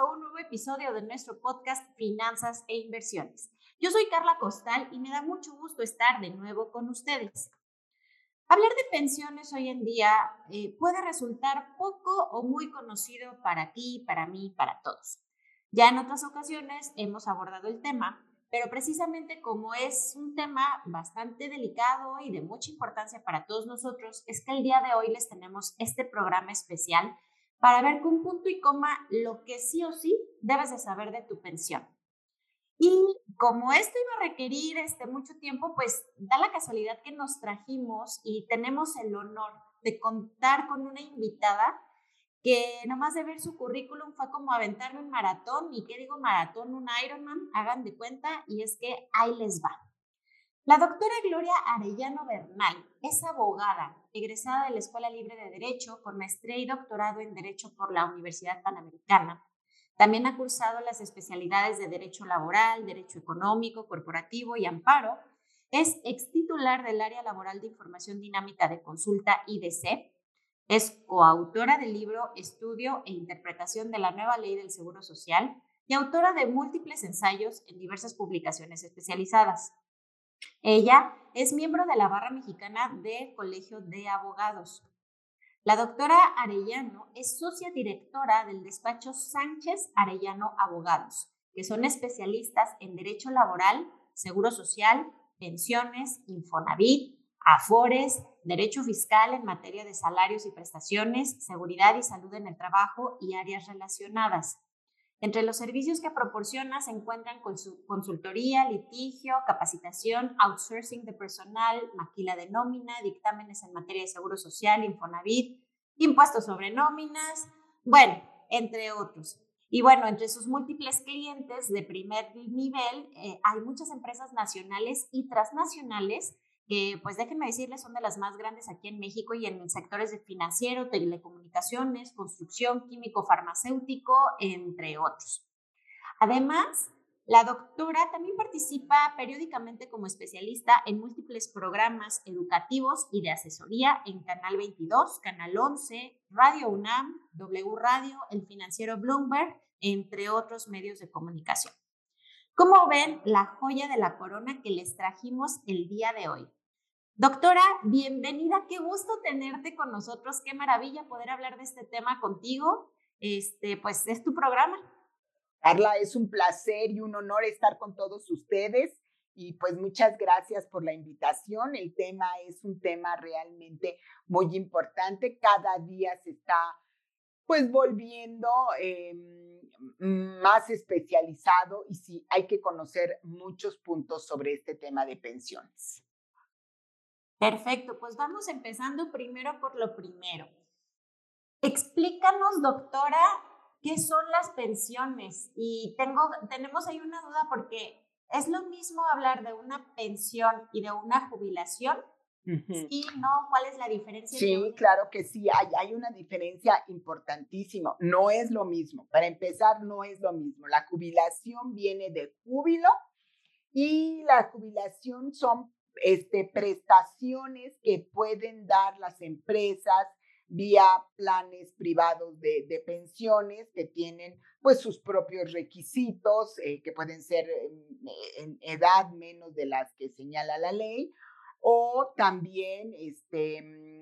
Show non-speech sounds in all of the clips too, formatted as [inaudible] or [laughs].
A un nuevo episodio de nuestro podcast Finanzas e Inversiones. Yo soy Carla Costal y me da mucho gusto estar de nuevo con ustedes. Hablar de pensiones hoy en día eh, puede resultar poco o muy conocido para ti, para mí, para todos. Ya en otras ocasiones hemos abordado el tema, pero precisamente como es un tema bastante delicado y de mucha importancia para todos nosotros, es que el día de hoy les tenemos este programa especial para ver con punto y coma lo que sí o sí debes de saber de tu pensión. Y como esto iba a requerir este, mucho tiempo, pues da la casualidad que nos trajimos y tenemos el honor de contar con una invitada que nomás de ver su currículum fue como aventarme un maratón. ¿Y qué digo maratón? Un Ironman, hagan de cuenta, y es que ahí les va. La doctora Gloria Arellano Bernal es abogada, egresada de la Escuela Libre de Derecho, con maestría y doctorado en Derecho por la Universidad Panamericana. También ha cursado las especialidades de Derecho Laboral, Derecho Económico, Corporativo y Amparo. Es extitular del área laboral de Información Dinámica de Consulta IDC. Es coautora del libro Estudio e Interpretación de la Nueva Ley del Seguro Social y autora de múltiples ensayos en diversas publicaciones especializadas. Ella es miembro de la barra mexicana del Colegio de Abogados. La doctora Arellano es socia directora del despacho Sánchez Arellano Abogados, que son especialistas en derecho laboral, seguro social, pensiones, Infonavit, Afores, derecho fiscal en materia de salarios y prestaciones, seguridad y salud en el trabajo y áreas relacionadas. Entre los servicios que proporciona se encuentran con su consultoría, litigio, capacitación, outsourcing de personal, maquila de nómina, dictámenes en materia de seguro social, Infonavit, impuestos sobre nóminas, bueno, entre otros. Y bueno, entre sus múltiples clientes de primer nivel eh, hay muchas empresas nacionales y transnacionales que pues déjenme decirles son de las más grandes aquí en México y en sectores de financiero, telecomunicaciones, construcción, químico, farmacéutico, entre otros. Además, la doctora también participa periódicamente como especialista en múltiples programas educativos y de asesoría en Canal 22, Canal 11, Radio UNAM, W Radio, El Financiero Bloomberg, entre otros medios de comunicación. Como ven, la joya de la corona que les trajimos el día de hoy. Doctora, bienvenida, qué gusto tenerte con nosotros, qué maravilla poder hablar de este tema contigo. Este, pues es tu programa. Carla, es un placer y un honor estar con todos ustedes y pues muchas gracias por la invitación. El tema es un tema realmente muy importante. Cada día se está pues volviendo em, más especializado y sí, hay que conocer muchos puntos sobre este tema de pensiones. Perfecto, pues vamos empezando primero por lo primero. Explícanos, doctora, qué son las pensiones. Y tengo, tenemos ahí una duda porque es lo mismo hablar de una pensión y de una jubilación. Sí, no, ¿cuál es la diferencia? Sí, claro que sí, hay, hay una diferencia importantísima. No es lo mismo. Para empezar, no es lo mismo. La jubilación viene de júbilo y la jubilación son este, prestaciones que pueden dar las empresas vía planes privados de, pensiones que tienen pues sus propios requisitos eh, que pueden ser en, edad menos de las que señala la ley o también este, mm,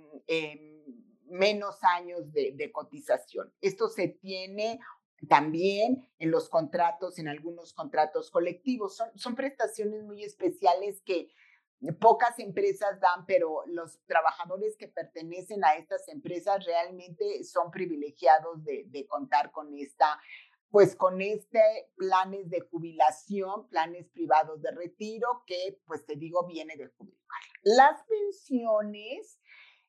menos años de, de cotización. Esto se tiene también en los contratos, en algunos contratos colectivos. Son, son prestaciones muy especiales que pocas empresas dan, pero los trabajadores que pertenecen a estas empresas realmente son privilegiados de, contar con esta, pues con este planes de jubilación, planes privados de retiro, que pues te digo viene de jubilar. Las pensiones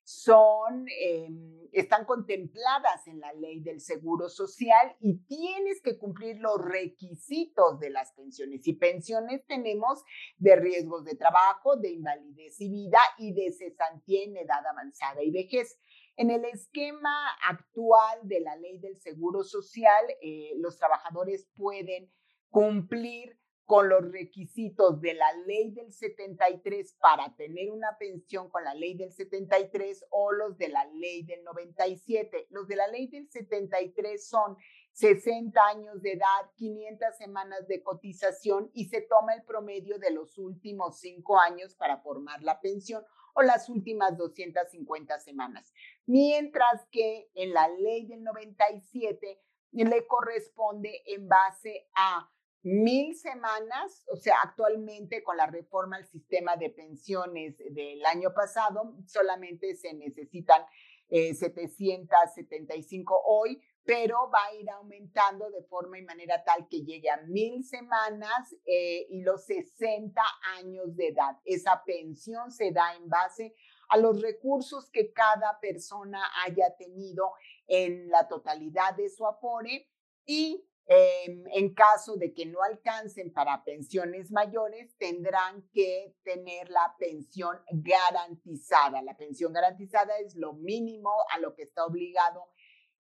son, em, están contempladas en la ley del seguro social y tienes que cumplir los requisitos de las pensiones. Y pensiones tenemos de riesgos de trabajo, de invalidez y vida y de cesantía en edad avanzada y vejez. En el esquema actual de la ley del seguro social, eh, los trabajadores pueden cumplir con los requisitos de la ley del 73 para tener una pensión con la ley del 73 o los de la ley del 97. Los de la ley del 73 son 60 años de edad, 500 semanas de cotización y se toma el promedio de los últimos cinco años para formar la pensión o las últimas 250 semanas. Mientras que en la ley del 97 le corresponde en base a mil semanas, o sea, actualmente con la reforma al sistema de pensiones del año pasado, solamente se necesitan 775 eh, hoy, pero va a ir aumentando de forma y manera tal que llegue a mil semanas eh, y los 60 años de edad. Esa pensión se da en base a los recursos que cada persona haya tenido en la totalidad de su afore y En caso de que no alcancen para pensiones mayores, tendrán que tener la pensión garantizada. La pensión garantizada es lo mínimo a lo que está obligado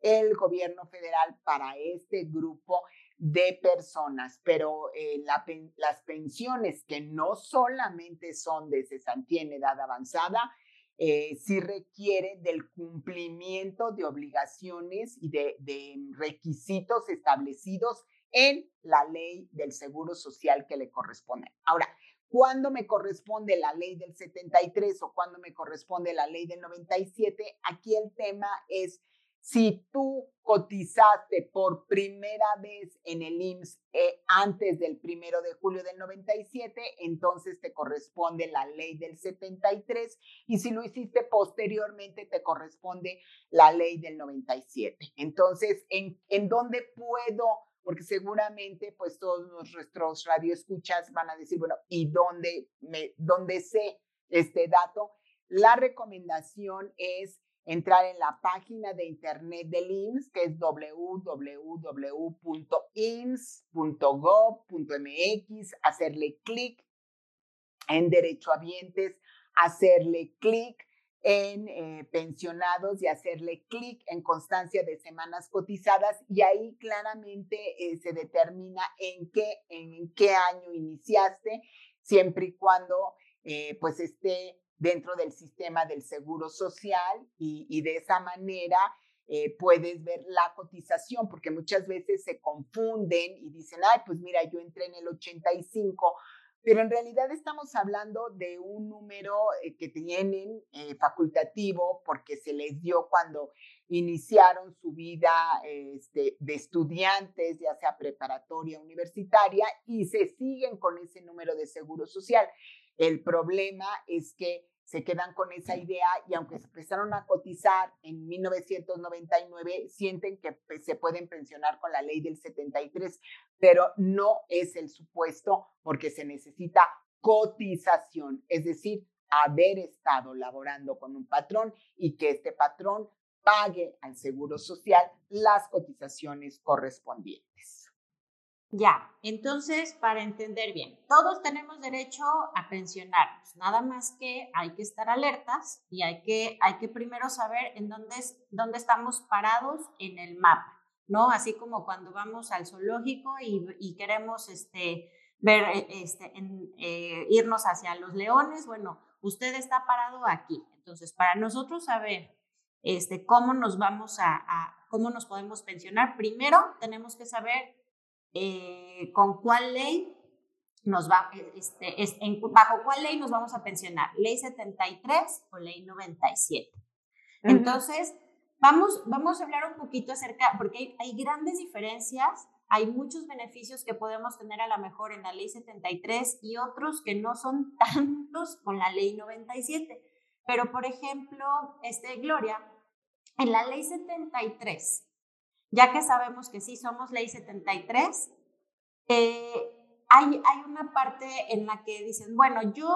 el gobierno federal para este grupo de personas, pero eh, las pensiones que no solamente son de cesantía en edad avanzada, eh, sí requiere del cumplimiento de obligaciones y de, requisitos establecidos en la ley del Seguro Social que le corresponde. Ahora, ¿cuándo me corresponde la ley del 73 o cuándo me corresponde la ley del 97? Aquí el tema es si tú cotizaste por primera vez en el IMSS eh, antes del primero de julio del 97, entonces te corresponde la ley del 73 y si lo hiciste posteriormente te corresponde la ley del 97. Entonces, ¿en, dónde puedo? Porque seguramente pues todos nuestros radioescuchas van a decir, bueno, ¿y dónde, me, dónde sé este dato? La recomendación es entrar en la página de internet del IMSS, que es www.ims.gov.mx, hacerle clic en derechohabientes, hacerle clic en eh, pensionados y hacerle clic en constancia de semanas cotizadas y ahí claramente eh, se determina en qué, en qué año iniciaste, siempre y cuando eh, pues esté dentro del sistema del seguro social y, de esa manera eh, puedes ver la cotización, porque muchas veces se confunden y dicen, ay, pues mira, yo entré en el 85, pero en realidad estamos hablando de un número eh, que tienen eh, facultativo porque se les dio cuando iniciaron su vida este, de estudiantes, ya sea preparatoria, universitaria, y se siguen con ese número de seguro social. El problema es que se quedan con esa idea y aunque se empezaron a cotizar en 1999, sienten que pues, se pueden pensionar con la ley del 73, pero no es el supuesto porque se necesita cotización, es decir, haber estado laborando con un patrón y que este patrón pague al Seguro Social las cotizaciones correspondientes. Ya, entonces, para entender bien, todos tenemos derecho a pensionarnos, nada más que hay que estar alertas y hay que, hay que primero saber en dónde, dónde estamos parados en el mapa, ¿no? Así como cuando vamos al zoológico y, queremos este, ver, eh, este, eh, irnos hacia los leones, bueno, usted está parado aquí. Entonces, para nosotros saber este, cómo nos vamos a, a cómo nos podemos pensionar, primero tenemos que saber eh, con cuál ley nos va, eh, este, es, bajo cuál ley nos vamos a pensionar, ley 73 o ley 97. Entonces, vamos, vamos a hablar un poquito acerca, porque hay, hay, grandes diferencias, hay muchos beneficios que podemos tener a lo mejor en la ley 73 y otros que no son [laughs] tantos con la ley 97. Pero, por ejemplo, este, Gloria, en la ley 73, ya que sabemos que sí somos ley 73, eh, hay, hay una parte en la que dicen, bueno, yo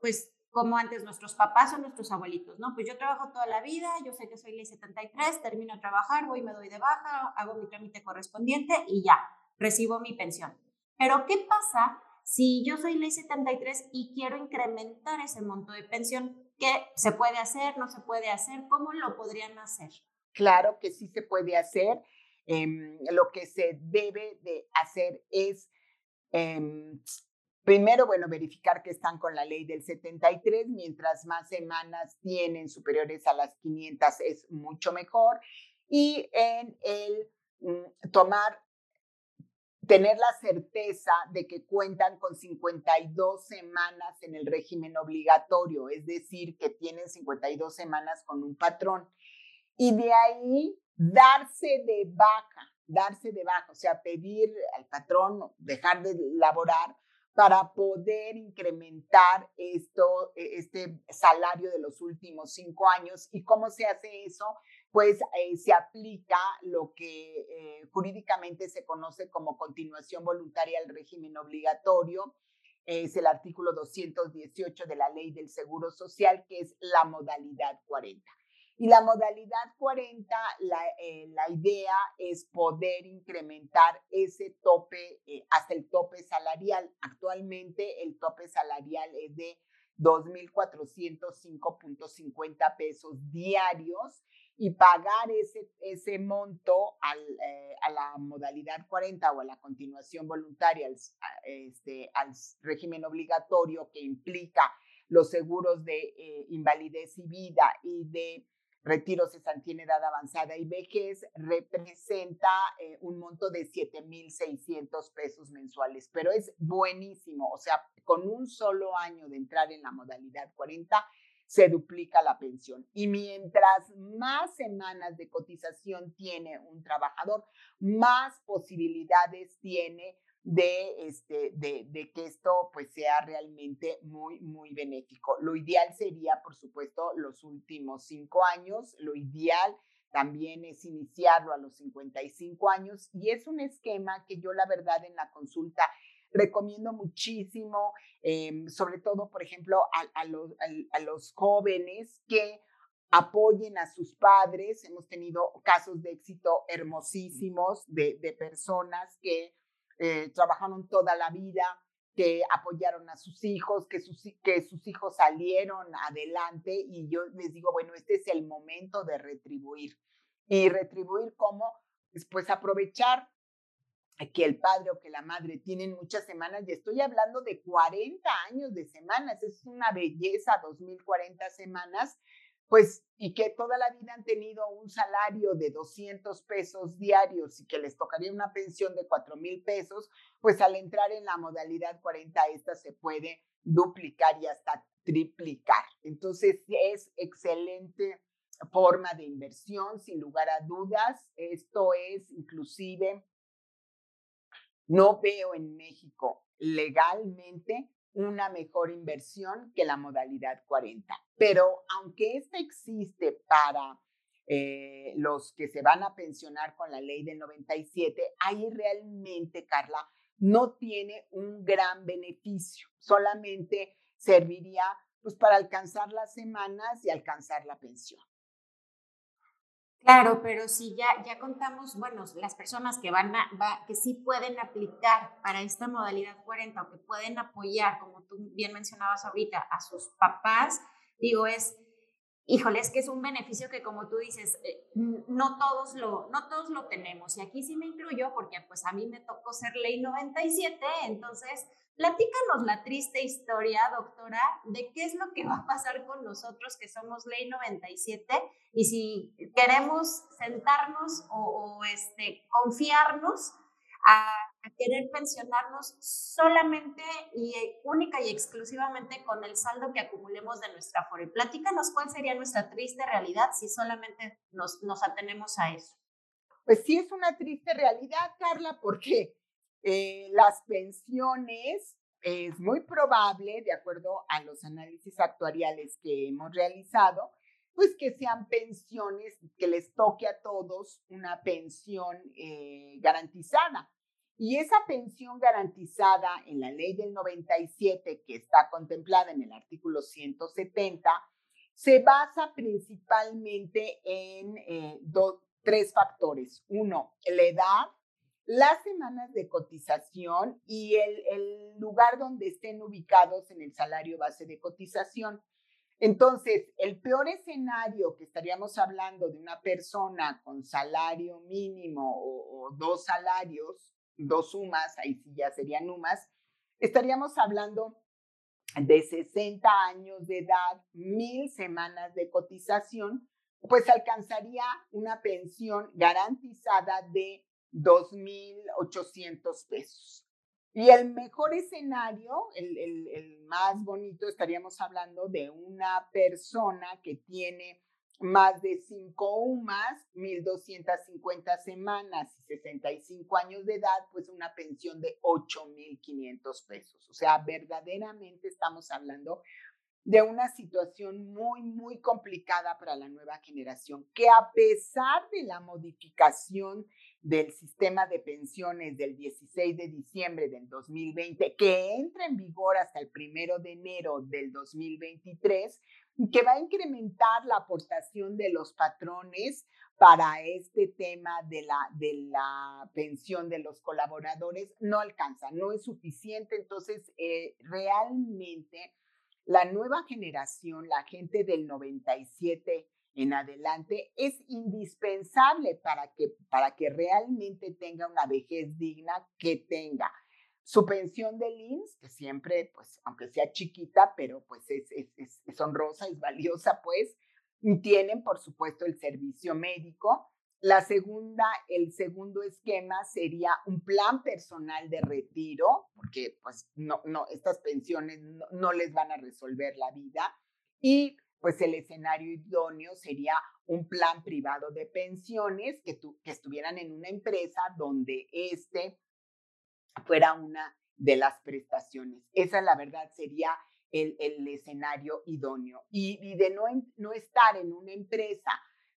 pues como antes nuestros papás o nuestros abuelitos, ¿no? Pues yo trabajo toda la vida, yo sé que soy ley 73, termino de trabajar, voy, me doy de baja, hago mi trámite correspondiente y ya, recibo mi pensión. Pero ¿qué pasa si yo soy ley 73 y quiero incrementar ese monto de pensión? ¿Qué se puede hacer? ¿No se puede hacer? ¿Cómo lo podrían hacer? Claro que sí se puede hacer. Em, lo que se debe de hacer es em, Primero, bueno, verificar que están con la ley del 73, mientras más semanas tienen superiores a las 500 es mucho mejor. Y en el mm, tomar, tener la certeza de que cuentan con 52 semanas en el régimen obligatorio, es decir, que tienen 52 semanas con un patrón. Y de ahí darse de baja, darse de baja, o sea, pedir al patrón dejar de laborar para poder incrementar esto, e, este salario de los últimos cinco años. ¿Y cómo se hace eso? Pues eh, se aplica lo que eh, jurídicamente se conoce como continuación voluntaria al régimen obligatorio. Es el artículo 218 de la ley del Seguro Social, que es la modalidad 40. Y la modalidad 40, eh, la, idea es poder incrementar ese tope eh, hasta el tope salarial. Actualmente el tope salarial es de 2.405.50 pesos diarios y pagar ese, ese monto al, eh, a la modalidad 40 o a la continuación voluntaria al, este, al régimen obligatorio que implica los seguros de invalidez y vida y de retiro, cesantía en edad avanzada y vejez representa eh, un monto de 7.600 pesos mensuales, pero es buenísimo, o sea, con un solo año de entrar en la modalidad 40, se duplica la pensión. Y mientras más semanas de cotización tiene un trabajador, más posibilidades tiene de, este, de, de, que esto pues sea realmente muy, muy benéfico. Lo ideal sería, por supuesto, los últimos cinco años. Lo ideal también es iniciarlo a los 55 años y es un esquema que yo la verdad en la consulta recomiendo muchísimo, em, sobre todo, por ejemplo, a, los, a, los jóvenes que apoyen a sus padres. Hemos tenido casos de éxito hermosísimos de, de personas que eh, trabajaron toda la vida, que apoyaron a sus hijos, que sus, que sus hijos salieron adelante y yo les digo, bueno, este es el momento de retribuir. Y retribuir como, pues aprovechar que el padre o que la madre tienen muchas semanas, y estoy hablando de 40 años de semanas, es una belleza, 2040 semanas, pues, y que toda la vida han tenido un salario de 200 pesos diarios y que les tocaría una pensión de 4 mil pesos, pues al entrar en la modalidad 40, esta se puede duplicar y hasta triplicar. Entonces, es excelente forma de inversión, sin lugar a dudas. Esto es inclusive, no veo en México legalmente una mejor inversión que la modalidad 40. Pero aunque esta existe para eh, los que se van a pensionar con la ley del 97, ahí realmente, Carla, no tiene un gran beneficio, solamente serviría pues para alcanzar las semanas y alcanzar la pensión. Claro, pero si ya, ya contamos, bueno, las personas que van a, que sí pueden aplicar para esta modalidad 40 o que pueden apoyar, como tú bien mencionabas ahorita, a sus papás, digo, es, híjole, es que es un beneficio que como tú dices, eh, no todos lo, no todos lo tenemos. Y aquí sí me incluyo porque pues a mí me tocó ser ley 97, entonces Platícanos la triste historia, doctora, de qué es lo que va a pasar con nosotros que somos ley 97 y si queremos sentarnos o, este, confiarnos a, querer pensionarnos solamente y única y exclusivamente con el saldo que acumulemos de nuestra FORE. Platícanos cuál sería nuestra triste realidad si solamente nos, nos atenemos a eso. Pues sí es una triste realidad, Carla, porque eh, las pensiones, es muy probable, de acuerdo a los análisis actuariales que hemos realizado, pues que sean pensiones, que les toque a todos una pensión eh, garantizada. Y esa pensión garantizada en la ley del 97, que está contemplada en el artículo 170, se basa principalmente en eh, tres factores. Uno, la edad, las semanas de cotización y el, el lugar donde estén ubicados en el salario base de cotización. Entonces, el peor escenario que estaríamos hablando de una persona con salario mínimo o, dos salarios, dos sumas, ahí sí ya serían sumas, estaríamos hablando de 60 años de edad, mil semanas de cotización, pues alcanzaría una pensión garantizada de 2.800 pesos. Y el mejor escenario, el, más bonito, estaríamos hablando de una persona que tiene más de 5 UMAS, 1.250 semanas y 65 años de edad, pues una pensión de 8.500 pesos. O sea, verdaderamente estamos hablando de una situación muy, muy complicada para la nueva generación, que a pesar de la modificación del sistema de pensiones del 16 de diciembre del 2020, que entra en vigor hasta el primero de enero del 2023, que va a incrementar la aportación de los patrones para este tema de la, de la pensión de los colaboradores, no alcanza, no es suficiente. Entonces, eh, realmente la nueva generación, la gente del 97 en adelante, es indispensable para que, para que realmente tenga una vejez digna, que tenga su pensión de IMSS, que siempre, pues, aunque sea chiquita, pero pues es, es, es honrosa, es valiosa, pues, tienen, por supuesto, el servicio médico, la segunda, el segundo esquema sería un plan personal de retiro, porque pues no, no, estas pensiones no, les van a resolver la vida. Y pues el escenario idóneo sería un plan privado de pensiones que, que estuvieran en una empresa donde este fuera una de las prestaciones. Esa, la verdad, sería el, el escenario idóneo. Y, de no, no estar en una empresa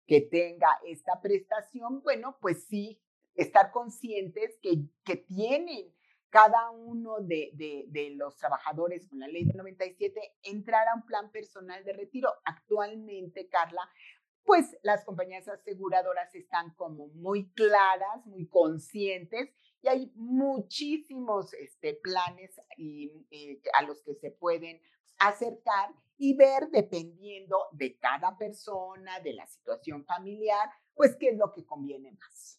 que tenga esta prestación, bueno, pues sí, estar conscientes que, que tienen cada uno de, de, los trabajadores con la ley de 97 entrar a un plan personal de retiro. Actualmente, Carla, pues las compañías aseguradoras están como muy claras, muy conscientes y hay muchísimos este, planes y, eh, a los que se pueden acercar y ver, dependiendo de cada persona, de la situación familiar, pues qué es lo que conviene más.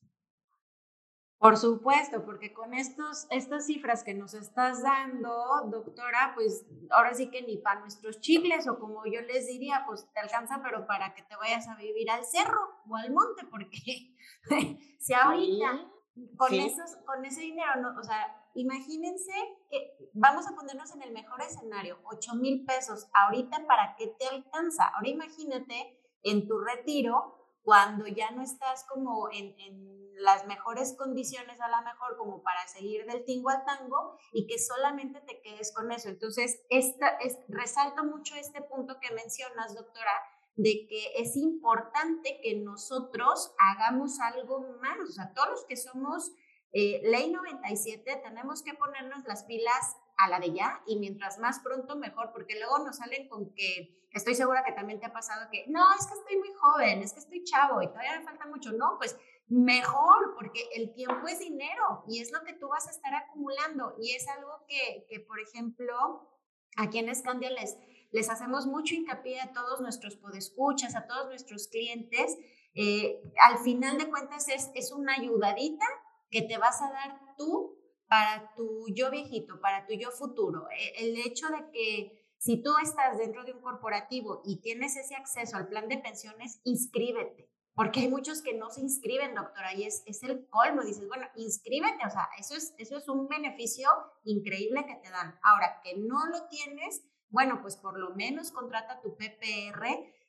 Por supuesto, porque con estos, estas cifras que nos estás dando, doctora, pues ahora sí que ni para nuestros chicles o como yo les diría, pues te alcanza, pero para que te vayas a vivir al cerro o al monte, porque [laughs] si ahorita con, esos, con ese dinero, no, o sea, imagínense que vamos a ponernos en el mejor escenario, 8 mil pesos ahorita para qué te alcanza. Ahora imagínate en tu retiro cuando ya no estás como en, en, las mejores condiciones a lo mejor como para seguir del tingo al tango y que solamente te quedes con eso. Entonces, esta, es, resalto mucho este punto que mencionas, doctora, de que es importante que nosotros hagamos algo más, o sea, todos los que somos eh, ley 97, tenemos que ponernos las pilas a la de ya y mientras más pronto mejor, porque luego nos salen con que estoy segura que también te ha pasado que no, es que estoy muy joven, es que estoy chavo y todavía me falta mucho. No, pues mejor, porque el tiempo es dinero y es lo que tú vas a estar acumulando y es algo que, que por ejemplo, aquí en Escandia les, les hacemos mucho hincapié a todos nuestros podescuchas, a todos nuestros clientes. Eh, al final de cuentas es, es una ayudadita que te vas a dar tú para tu yo viejito, para tu yo futuro. E, el hecho de que si tú estás dentro de un corporativo y tienes ese acceso al plan de pensiones, inscríbete. Porque hay muchos que no se inscriben, doctora, y es, es el colmo. Dices, bueno, inscríbete, o sea, eso es, eso es un beneficio increíble que te dan. Ahora, que no lo tienes, bueno, pues por lo menos contrata tu PPR,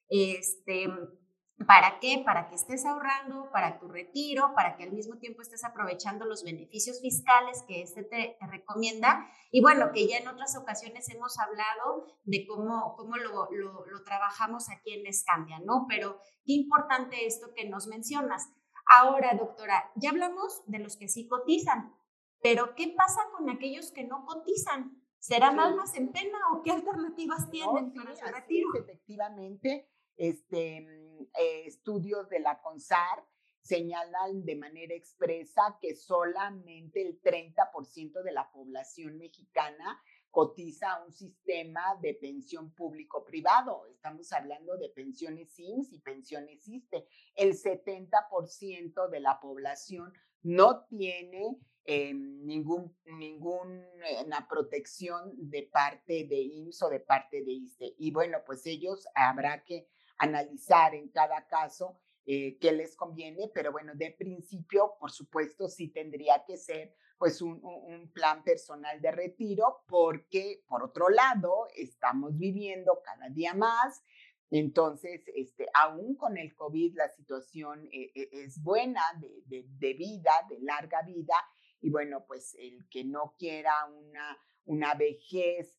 este, ¿Para qué? Para que estés ahorrando para tu retiro, para que al mismo tiempo estés aprovechando los beneficios fiscales que este te, recomienda. Y bueno, que ya en otras ocasiones hemos hablado de cómo, cómo lo, lo, lo trabajamos aquí en Escandia, ¿no? Pero qué importante esto que nos mencionas. Ahora, doctora, ya hablamos de los que sí cotizan, Pero ¿qué pasa con aquellos que no cotizan? ¿Serán almas en pena o qué alternativas tienen para su retiro? efectivamente, este, mm, eh, estudios de la CONSAR señalan de manera expresa que solamente el 30% de la población mexicana cotiza un sistema de pensión público-privado. Estamos hablando de pensiones IMSS y pensiones ISTE. El 70% de la población no tiene eh, ningún, ninguna protección de parte de IMSS o de parte de ISTE. Y bueno, pues ellos habrá que analizar en cada caso eh, qué les conviene, pero bueno, de principio, por supuesto, sí tendría que ser pues un, un, plan personal de retiro, porque por otro lado, estamos viviendo cada día más. Entonces, este, aún con el COVID, la situación eh, eh, es buena de, de, vida, de larga vida. Y bueno, pues el que no quiera una, una vejez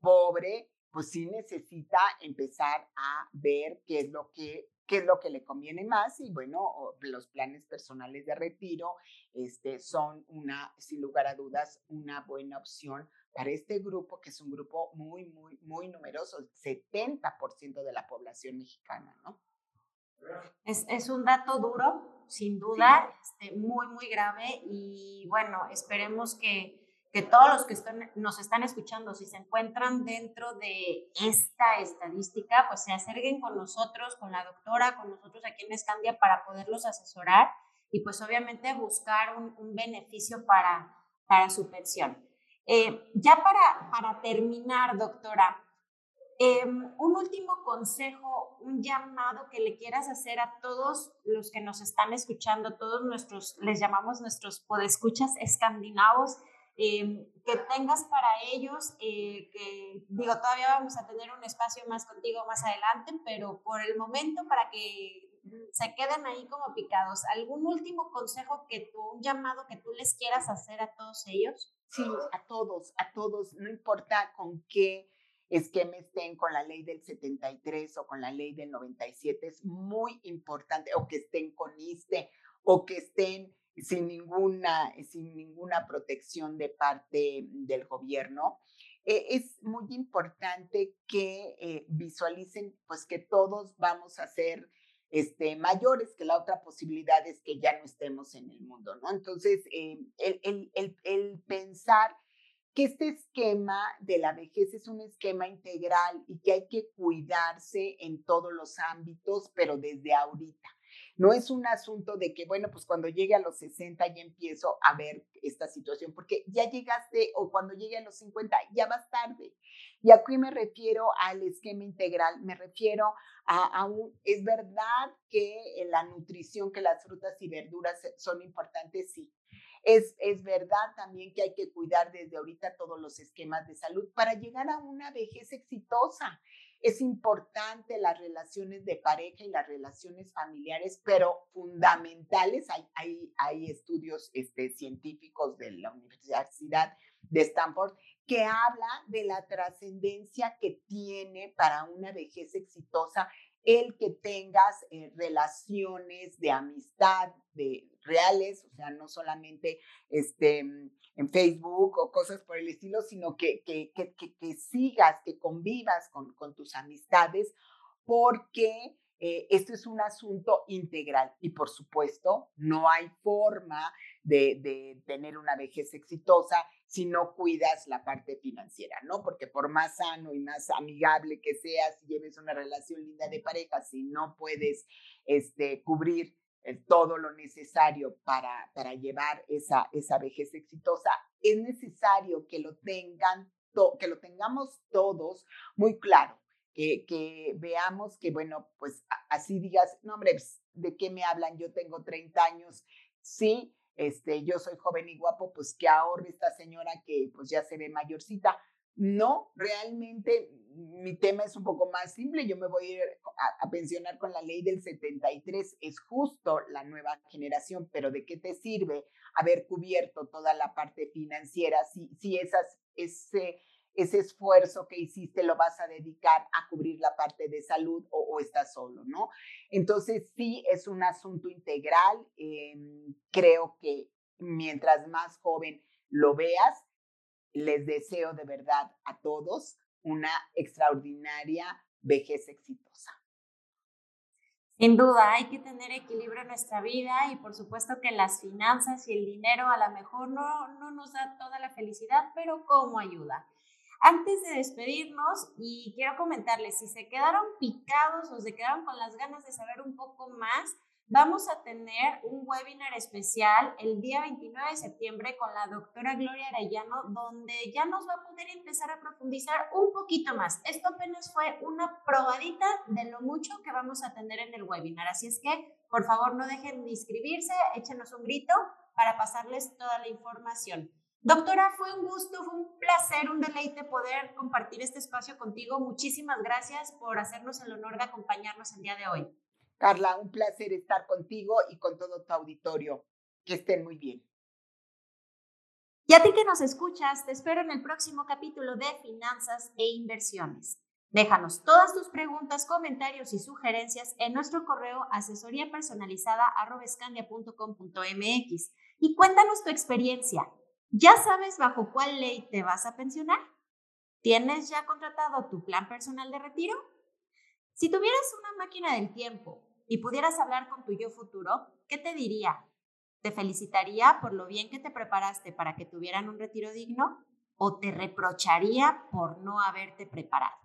pobre, pues sí necesita empezar a ver qué es lo que qué es lo que le conviene más y bueno, los planes personales de retiro este, son una, sin lugar a dudas, una buena opción para este grupo, que es un grupo muy, muy, muy numeroso, 70% de la población mexicana, ¿no? Es, es un dato duro, sin duda, este, muy, muy grave y bueno, esperemos que que todos los que están, nos están escuchando, si se encuentran dentro de esta estadística, pues se acerquen con nosotros, con la doctora, con nosotros aquí en Escandia para poderlos asesorar y pues obviamente buscar un, un beneficio para, para su pensión. Eh, ya para, para terminar, doctora, eh, un último consejo, un llamado que le quieras hacer a todos los que nos están escuchando, todos nuestros, les llamamos nuestros podescuchas escandinavos, Em, que tengas para ellos, eh, que digo, todavía vamos a tener un espacio más contigo más adelante, pero por el momento para que se queden ahí como picados. ¿Algún último consejo que tú, un llamado que tú les quieras hacer a todos ellos? Sí, a todos, a todos, no importa con qué esquema estén con la ley del 73 o con la ley del 97, es muy importante, o que estén con ISTE, o que estén sin ninguna, sin ninguna protección de parte del gobierno. Eh, es muy importante que eh, visualicen pues que todos vamos a ser este, mayores, que la otra posibilidad es que ya no estemos en el mundo, ¿no? Entonces, eh, el, el, el pensar que este esquema de la vejez es un esquema integral y que hay que cuidarse en todos los ámbitos, pero desde ahorita. No es un asunto de que, bueno, pues cuando llegue a los 60 ya empiezo a ver esta situación, porque ya llegaste o cuando llegue a los 50 ya vas tarde. Y aquí me refiero al esquema integral, me refiero a, un, es verdad que la nutrición, que las frutas y verduras son importantes, sí. Es, es verdad también que hay que cuidar desde ahorita todos los esquemas de salud para llegar a una vejez exitosa. Es importante las relaciones de pareja y las relaciones familiares, pero fundamentales. Hay, hay, hay estudios este, científicos de la Universidad de Stanford que habla de la trascendencia que tiene para una vejez exitosa el que tengas eh, relaciones de amistad, de reales, o sea, no solamente este, en Facebook o cosas por el estilo, sino que, que, sigas, que convivas con, con tus amistades, porque eh, esto es un asunto integral. Y por supuesto no hay forma de, tener una vejez exitosa si no cuidas la parte financiera, ¿no? Porque por más sano y más amigable que seas, si lleves una relación linda de pareja, si no puedes este, cubrir todo lo necesario para, para llevar esa, esa vejez exitosa, es necesario que lo tengan, que lo tengamos todos muy claro, que, que veamos que, bueno, pues así digas, no, hombre, pues, ¿de qué me hablan? Yo tengo 30 años, sí, este, yo soy joven y guapo, pues que ahorre esta señora que pues ya se ve mayorcita. No, realmente mi tema es un poco más simple. Yo me voy a pensionar con la ley del 73. Es justo la nueva generación, pero ¿de qué te sirve haber cubierto toda la parte financiera si, si esas, ese, ese esfuerzo que hiciste lo vas a dedicar a cubrir la parte de salud o, o estás solo, ¿no? Entonces sí es un asunto integral. Em, creo que mientras más joven lo veas. Les deseo de verdad a todos una extraordinaria vejez exitosa. Sin duda, hay que tener equilibrio en nuestra vida y por supuesto que las finanzas y el dinero a lo mejor no, no nos da toda la felicidad, pero como ayuda. Antes de despedirnos, y quiero comentarles, si se quedaron picados o se quedaron con las ganas de saber un poco más, Vamos a tener un webinar especial el día 29 de septiembre con la doctora Gloria Arellano, donde ya nos va a poder empezar a profundizar un poquito más. Esto apenas fue una probadita de lo mucho que vamos a tener en el webinar. Así es que, por favor, no dejen de inscribirse, échenos un grito para pasarles toda la información. Doctora, fue un gusto, fue un placer, un deleite poder compartir este espacio contigo. Muchísimas gracias por hacernos el honor de acompañarnos el día de hoy. Carla, un placer estar contigo y con todo tu auditorio. Que estén muy bien. Y a ti que nos escuchas, te espero en el próximo capítulo de Finanzas e Inversiones. Déjanos todas tus preguntas, comentarios y sugerencias en nuestro correo asesoría personalizada y cuéntanos tu experiencia. ¿Ya sabes bajo cuál ley te vas a pensionar? ¿Tienes ya contratado tu plan personal de retiro? Si tuvieras una máquina del tiempo y pudieras hablar con tu yo futuro, ¿qué te diría? ¿Te felicitaría por lo bien que te preparaste para que tuvieran un retiro digno? ¿O te reprocharía por no haberte preparado?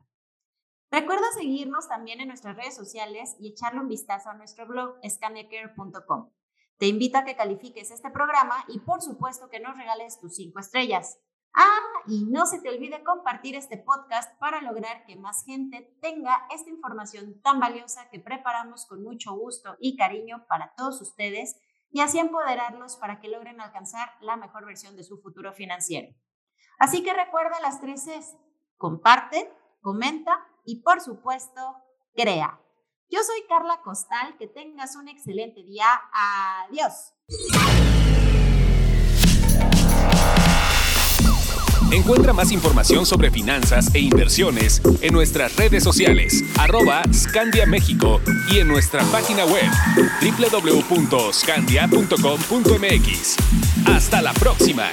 Recuerda seguirnos también en nuestras redes sociales y echarle un vistazo a nuestro blog scandiacare.com. Te invito a que califiques este programa y por supuesto que nos regales tus cinco estrellas. Ah, y no se te olvide compartir este podcast para lograr que más gente tenga esta información tan valiosa que preparamos con mucho gusto y cariño para todos ustedes y así empoderarlos para que logren alcanzar la mejor versión de su futuro financiero. Así que recuerda las tres. Comparte, comenta y por supuesto, crea. Yo soy Carla Costal, que tengas un excelente día. Adiós. Encuentra más información sobre finanzas e inversiones en nuestras redes sociales, arroba Scandia México y en nuestra página web www.scandia.com.mx. Hasta la próxima.